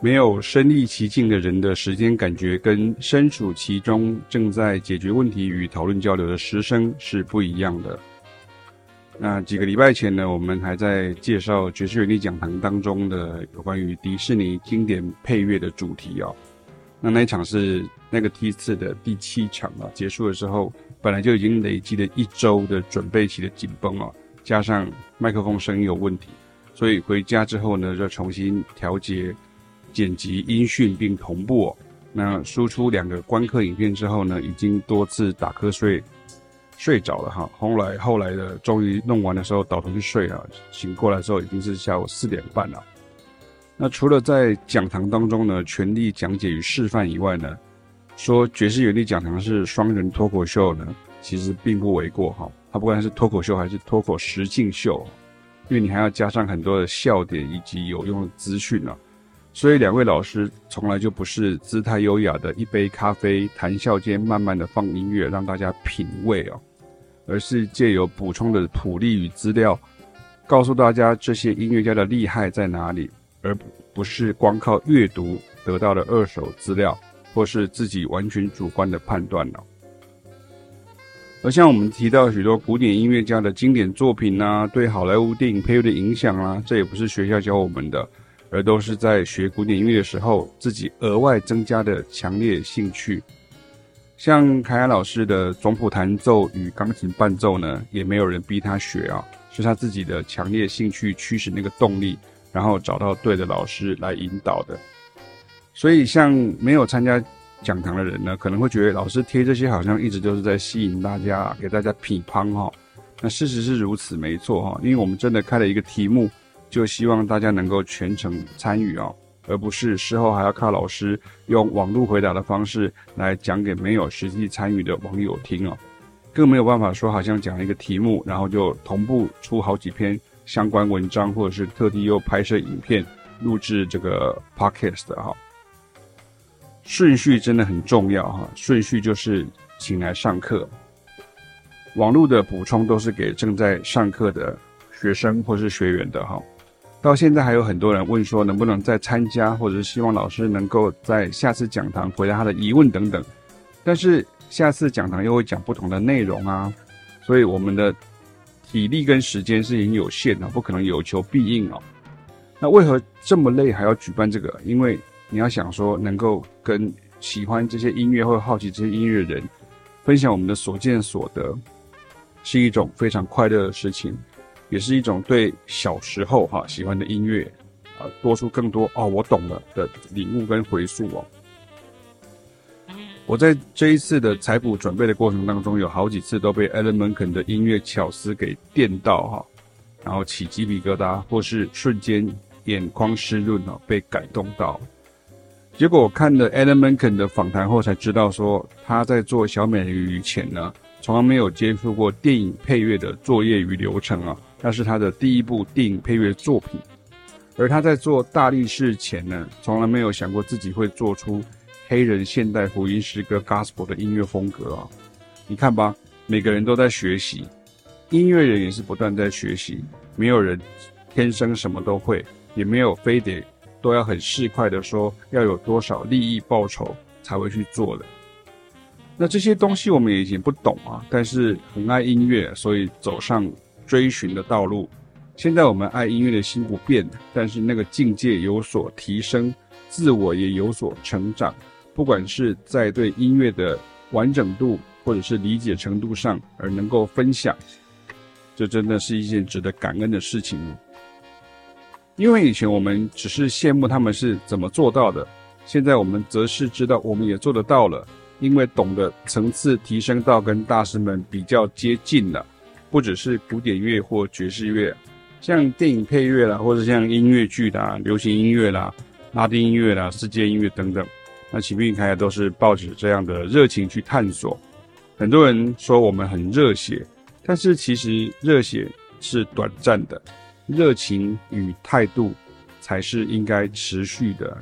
没有身历其境的人的时间感觉，跟身处其中正在解决问题与讨论交流的师生是不一样的。那几个礼拜前呢，我们还在介绍爵士乐理讲堂当中的有关于迪士尼经典配乐的主题哦。那那一场是那个梯次的第七场啊，结束的时候本来就已经累积了一周的准备期的紧绷啊，加上麦克风声音有问题，所以回家之后呢，就重新调节。剪辑音讯并同步哦，那输出两个观课影片之后呢，已经多次打瞌睡，睡着了哈。后来后来的终于弄完的时候倒头去睡了，醒过来之后已经是下午四点半了。那除了在讲堂当中呢，全力讲解与示范以外呢，说爵士乐力讲堂是双人脱口秀呢，其实并不为过哈。它不管是脱口秀还是脱口实境秀，因为你还要加上很多的笑点以及有用的资讯啊。所以两位老师从来就不是姿态优雅的一杯咖啡谈笑间慢慢的放音乐让大家品味哦，而是借由补充的谱例与资料，告诉大家这些音乐家的厉害在哪里，而不是光靠阅读得到的二手资料或是自己完全主观的判断了。而像我们提到许多古典音乐家的经典作品啊，对好莱坞电影配乐的影响啊，这也不是学校教我们的。而都是在学古典音乐的时候，自己额外增加的强烈兴趣。像凯安老师的总谱弹奏与钢琴伴奏呢，也没有人逼他学啊，是他自己的强烈兴趣驱使那个动力，然后找到对的老师来引导的。所以，像没有参加讲堂的人呢，可能会觉得老师贴这些好像一直都是在吸引大家，给大家批判哈。那事实是如此，没错哈，因为我们真的开了一个题目。就希望大家能够全程参与哦，而不是事后还要靠老师用网络回答的方式来讲给没有实际参与的网友听哦，更没有办法说好像讲一个题目，然后就同步出好几篇相关文章，或者是特地又拍摄影片录制这个 podcast 哈。顺序真的很重要哈，顺序就是请来上课，网络的补充都是给正在上课的学生或是学员的哈。到现在还有很多人问说能不能再参加，或者是希望老师能够在下次讲堂回答他的疑问等等。但是下次讲堂又会讲不同的内容啊，所以我们的体力跟时间是很有限的，不可能有求必应哦。那为何这么累还要举办这个？因为你要想说能够跟喜欢这些音乐或好奇这些音乐的人分享我们的所见所得，是一种非常快乐的事情。也是一种对小时候哈喜欢的音乐啊，多出更多哦，我懂了的领悟跟回溯哦。我在这一次的采谱准备的过程当中，有好几次都被 Alan Menken 的音乐巧思给电到哈，然后起鸡皮疙瘩，或是瞬间眼眶湿润哦，被感动到。结果我看了 Alan Menken 的访谈后，才知道说他在做小美人鱼前呢，从来没有接触过电影配乐的作业与流程啊。那是他的第一部电影配乐作品，而他在做大力士前呢，从来没有想过自己会做出黑人现代福音诗歌 Gospel 的音乐风格啊！你看吧，每个人都在学习，音乐人也是不断在学习，没有人天生什么都会，也没有非得都要很市侩的说要有多少利益报酬才会去做的。那这些东西我们也已经不懂啊，但是很爱音乐，所以走上。追寻的道路，现在我们爱音乐的心不变，但是那个境界有所提升，自我也有所成长。不管是在对音乐的完整度，或者是理解程度上，而能够分享，这真的是一件值得感恩的事情。因为以前我们只是羡慕他们是怎么做到的，现在我们则是知道我们也做得到了，因为懂得层次提升到跟大师们比较接近了。不只是古典乐或爵士乐，像电影配乐啦，或者像音乐剧啦、流行音乐啦、拉丁音乐啦、世界音乐等等，那启明开都是抱着这样的热情去探索。很多人说我们很热血，但是其实热血是短暂的，热情与态度才是应该持续的。